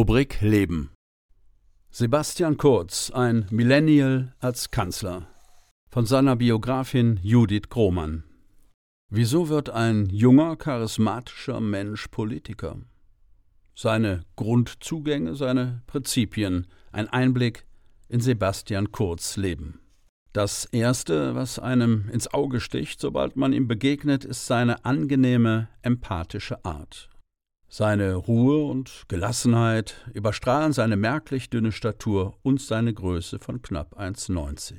Rubrik Leben. Sebastian Kurz, ein Millennial als Kanzler. Von seiner Biografin Judith Grohmann. Wieso wird ein junger, charismatischer Mensch Politiker? Seine Grundzugänge, seine Prinzipien, ein Einblick in Sebastian Kurz Leben. Das Erste, was einem ins Auge sticht, sobald man ihm begegnet, ist seine angenehme, empathische Art. Seine Ruhe und Gelassenheit überstrahlen seine merklich dünne Statur und seine Größe von knapp 1,90.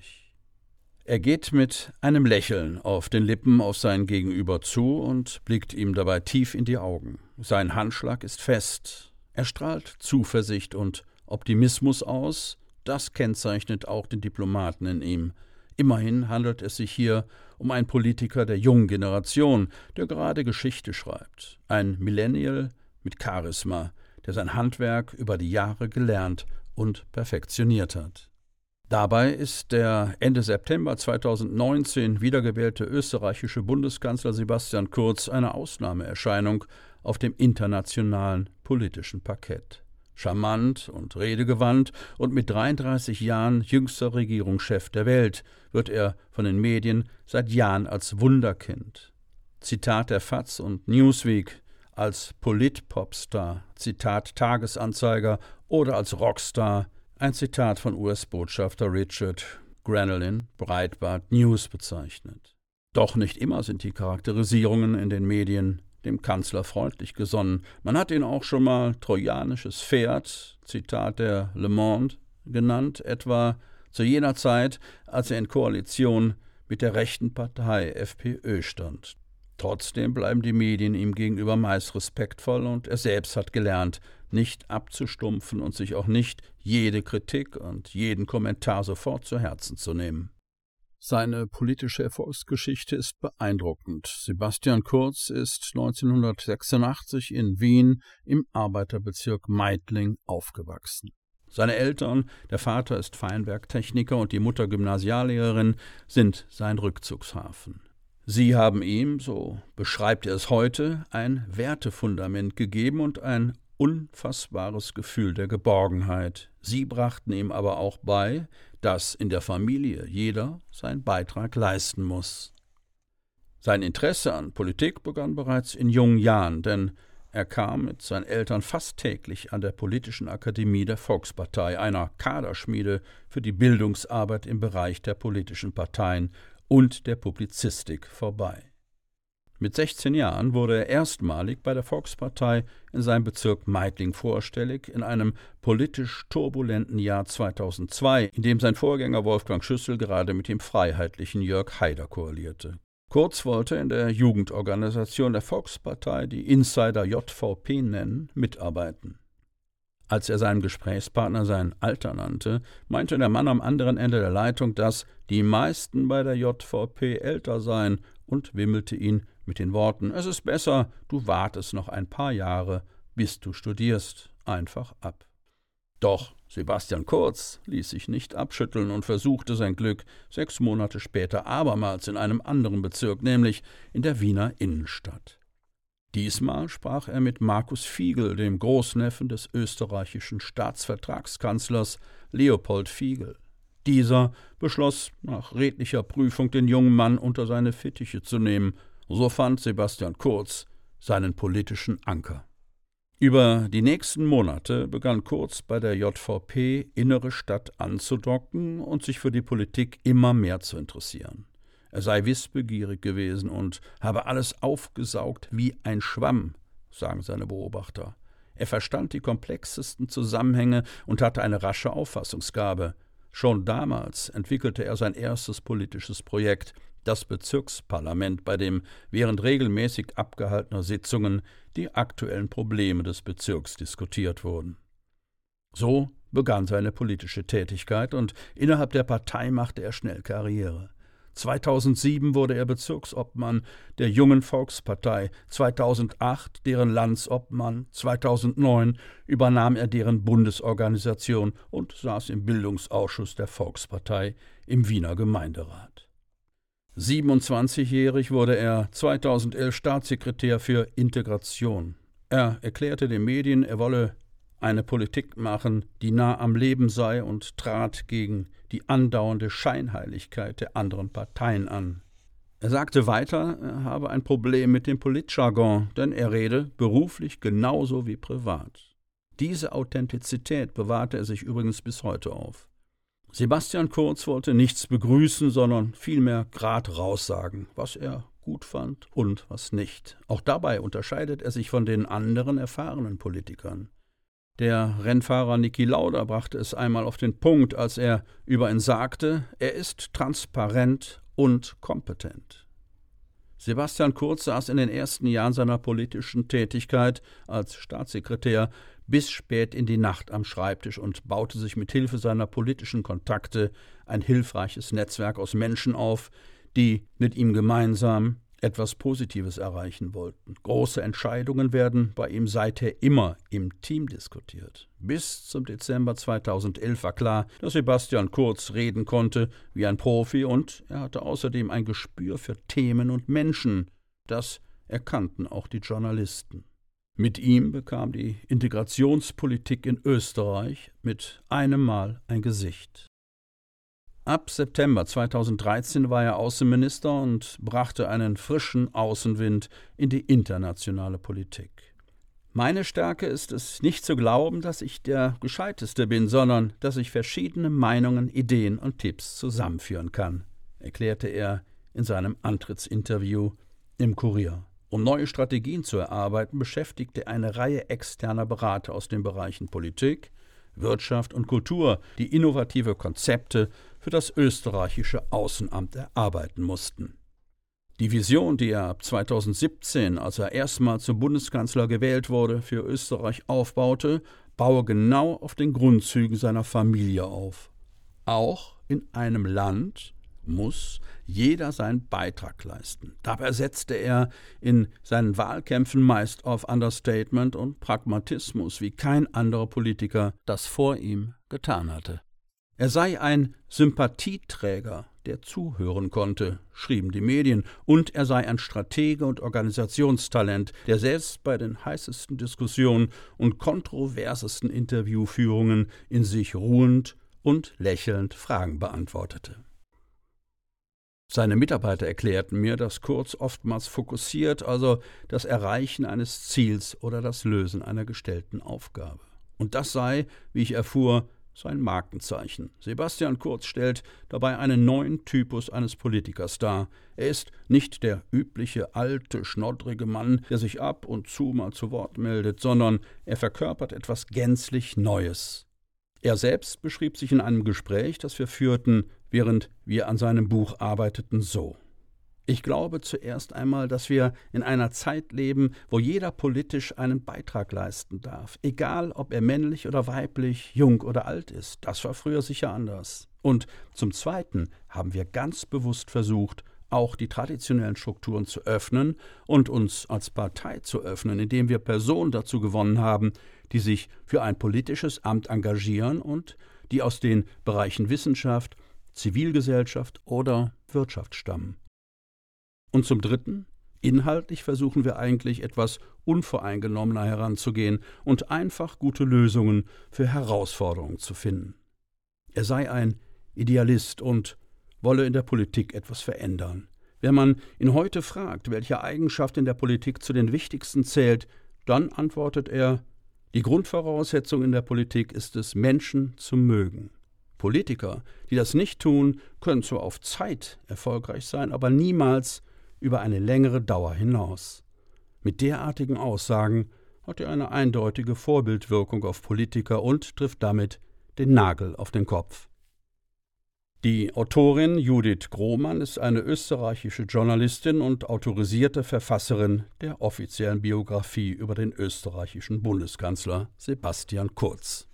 Er geht mit einem Lächeln auf den Lippen auf sein Gegenüber zu und blickt ihm dabei tief in die Augen. Sein Handschlag ist fest. Er strahlt Zuversicht und Optimismus aus. Das kennzeichnet auch den Diplomaten in ihm. Immerhin handelt es sich hier um einen Politiker der jungen Generation, der gerade Geschichte schreibt. Ein Millennial, mit Charisma, der sein Handwerk über die Jahre gelernt und perfektioniert hat. Dabei ist der Ende September 2019 wiedergewählte österreichische Bundeskanzler Sebastian Kurz eine Ausnahmeerscheinung auf dem internationalen politischen Parkett. Charmant und redegewandt und mit 33 Jahren jüngster Regierungschef der Welt wird er von den Medien seit Jahren als Wunderkind. Zitat der FAZ und Newsweek als Polit-Popstar, Zitat Tagesanzeiger, oder als Rockstar, ein Zitat von US-Botschafter Richard Granolin, Breitbart News bezeichnet. Doch nicht immer sind die Charakterisierungen in den Medien dem Kanzler freundlich gesonnen. Man hat ihn auch schon mal trojanisches Pferd, Zitat der Le Monde, genannt, etwa zu jener Zeit, als er in Koalition mit der rechten Partei FPÖ stand. Trotzdem bleiben die Medien ihm gegenüber meist respektvoll und er selbst hat gelernt, nicht abzustumpfen und sich auch nicht jede Kritik und jeden Kommentar sofort zu Herzen zu nehmen. Seine politische Erfolgsgeschichte ist beeindruckend. Sebastian Kurz ist 1986 in Wien im Arbeiterbezirk Meidling aufgewachsen. Seine Eltern, der Vater ist Feinwerktechniker und die Mutter Gymnasiallehrerin, sind sein Rückzugshafen. Sie haben ihm, so beschreibt er es heute, ein Wertefundament gegeben und ein unfassbares Gefühl der Geborgenheit. Sie brachten ihm aber auch bei, dass in der Familie jeder seinen Beitrag leisten muss. Sein Interesse an Politik begann bereits in jungen Jahren, denn er kam mit seinen Eltern fast täglich an der Politischen Akademie der Volkspartei, einer Kaderschmiede für die Bildungsarbeit im Bereich der politischen Parteien und der Publizistik vorbei. Mit 16 Jahren wurde er erstmalig bei der Volkspartei in seinem Bezirk Meidling vorstellig, in einem politisch turbulenten Jahr 2002, in dem sein Vorgänger Wolfgang Schüssel gerade mit dem freiheitlichen Jörg Haider koalierte. Kurz wollte in der Jugendorganisation der Volkspartei, die Insider JVP nennen, mitarbeiten. Als er seinem Gesprächspartner sein Alter nannte, meinte der Mann am anderen Ende der Leitung, dass die meisten bei der JVP älter seien und wimmelte ihn mit den Worten Es ist besser, du wartest noch ein paar Jahre, bis du studierst, einfach ab. Doch Sebastian Kurz ließ sich nicht abschütteln und versuchte sein Glück sechs Monate später abermals in einem anderen Bezirk, nämlich in der Wiener Innenstadt. Diesmal sprach er mit Markus Fiegel, dem Großneffen des österreichischen Staatsvertragskanzlers Leopold Fiegel. Dieser beschloss nach redlicher Prüfung den jungen Mann unter seine Fittiche zu nehmen. So fand Sebastian Kurz seinen politischen Anker. Über die nächsten Monate begann Kurz bei der JVP Innere Stadt anzudocken und sich für die Politik immer mehr zu interessieren. Er sei wissbegierig gewesen und habe alles aufgesaugt wie ein Schwamm, sagen seine Beobachter. Er verstand die komplexesten Zusammenhänge und hatte eine rasche Auffassungsgabe. Schon damals entwickelte er sein erstes politisches Projekt, das Bezirksparlament, bei dem während regelmäßig abgehaltener Sitzungen die aktuellen Probleme des Bezirks diskutiert wurden. So begann seine politische Tätigkeit und innerhalb der Partei machte er schnell Karriere. 2007 wurde er Bezirksobmann der Jungen Volkspartei, 2008 deren Landsobmann, 2009 übernahm er deren Bundesorganisation und saß im Bildungsausschuss der Volkspartei im Wiener Gemeinderat. 27-jährig wurde er 2011 Staatssekretär für Integration. Er erklärte den Medien, er wolle eine Politik machen, die nah am Leben sei und trat gegen die andauernde Scheinheiligkeit der anderen Parteien an. Er sagte weiter, er habe ein Problem mit dem Politjargon, denn er rede beruflich genauso wie privat. Diese Authentizität bewahrte er sich übrigens bis heute auf. Sebastian Kurz wollte nichts begrüßen, sondern vielmehr grad raussagen, was er gut fand und was nicht. Auch dabei unterscheidet er sich von den anderen erfahrenen Politikern. Der Rennfahrer Niki Lauda brachte es einmal auf den Punkt, als er über ihn sagte, er ist transparent und kompetent. Sebastian Kurz saß in den ersten Jahren seiner politischen Tätigkeit als Staatssekretär bis spät in die Nacht am Schreibtisch und baute sich mit Hilfe seiner politischen Kontakte ein hilfreiches Netzwerk aus Menschen auf, die mit ihm gemeinsam etwas Positives erreichen wollten. Große Entscheidungen werden bei ihm seither immer im Team diskutiert. Bis zum Dezember 2011 war klar, dass Sebastian Kurz reden konnte wie ein Profi und er hatte außerdem ein Gespür für Themen und Menschen. Das erkannten auch die Journalisten. Mit ihm bekam die Integrationspolitik in Österreich mit einem Mal ein Gesicht. Ab September 2013 war er Außenminister und brachte einen frischen Außenwind in die internationale Politik. Meine Stärke ist es, nicht zu glauben, dass ich der Gescheiteste bin, sondern dass ich verschiedene Meinungen, Ideen und Tipps zusammenführen kann, erklärte er in seinem Antrittsinterview im Kurier. Um neue Strategien zu erarbeiten, beschäftigte eine Reihe externer Berater aus den Bereichen Politik, Wirtschaft und Kultur, die innovative Konzepte für das österreichische Außenamt erarbeiten mussten. Die Vision, die er ab 2017, als er erstmals zum Bundeskanzler gewählt wurde, für Österreich aufbaute, baue genau auf den Grundzügen seiner Familie auf. Auch in einem Land, muss jeder seinen Beitrag leisten. Dabei setzte er in seinen Wahlkämpfen meist auf Understatement und Pragmatismus, wie kein anderer Politiker das vor ihm getan hatte. Er sei ein Sympathieträger, der zuhören konnte, schrieben die Medien, und er sei ein Stratege und Organisationstalent, der selbst bei den heißesten Diskussionen und kontroversesten Interviewführungen in sich ruhend und lächelnd Fragen beantwortete. Seine Mitarbeiter erklärten mir, dass Kurz oftmals fokussiert, also das Erreichen eines Ziels oder das Lösen einer gestellten Aufgabe. Und das sei, wie ich erfuhr, sein Markenzeichen. Sebastian Kurz stellt dabei einen neuen Typus eines Politikers dar. Er ist nicht der übliche alte, schnoddrige Mann, der sich ab und zu mal zu Wort meldet, sondern er verkörpert etwas gänzlich Neues. Er selbst beschrieb sich in einem Gespräch, das wir führten, während wir an seinem Buch arbeiteten, so. Ich glaube zuerst einmal, dass wir in einer Zeit leben, wo jeder politisch einen Beitrag leisten darf, egal ob er männlich oder weiblich, jung oder alt ist. Das war früher sicher anders. Und zum Zweiten haben wir ganz bewusst versucht, auch die traditionellen Strukturen zu öffnen und uns als Partei zu öffnen, indem wir Personen dazu gewonnen haben, die sich für ein politisches Amt engagieren und die aus den Bereichen Wissenschaft, Zivilgesellschaft oder Wirtschaft stammen. Und zum Dritten, inhaltlich versuchen wir eigentlich etwas unvoreingenommener heranzugehen und einfach gute Lösungen für Herausforderungen zu finden. Er sei ein Idealist und wolle in der Politik etwas verändern. Wenn man ihn heute fragt, welche Eigenschaft in der Politik zu den wichtigsten zählt, dann antwortet er, die Grundvoraussetzung in der Politik ist es, Menschen zu mögen. Politiker, die das nicht tun, können zwar auf Zeit erfolgreich sein, aber niemals über eine längere Dauer hinaus. Mit derartigen Aussagen hat er eine eindeutige Vorbildwirkung auf Politiker und trifft damit den Nagel auf den Kopf. Die Autorin Judith Grohmann ist eine österreichische Journalistin und autorisierte Verfasserin der offiziellen Biografie über den österreichischen Bundeskanzler Sebastian Kurz.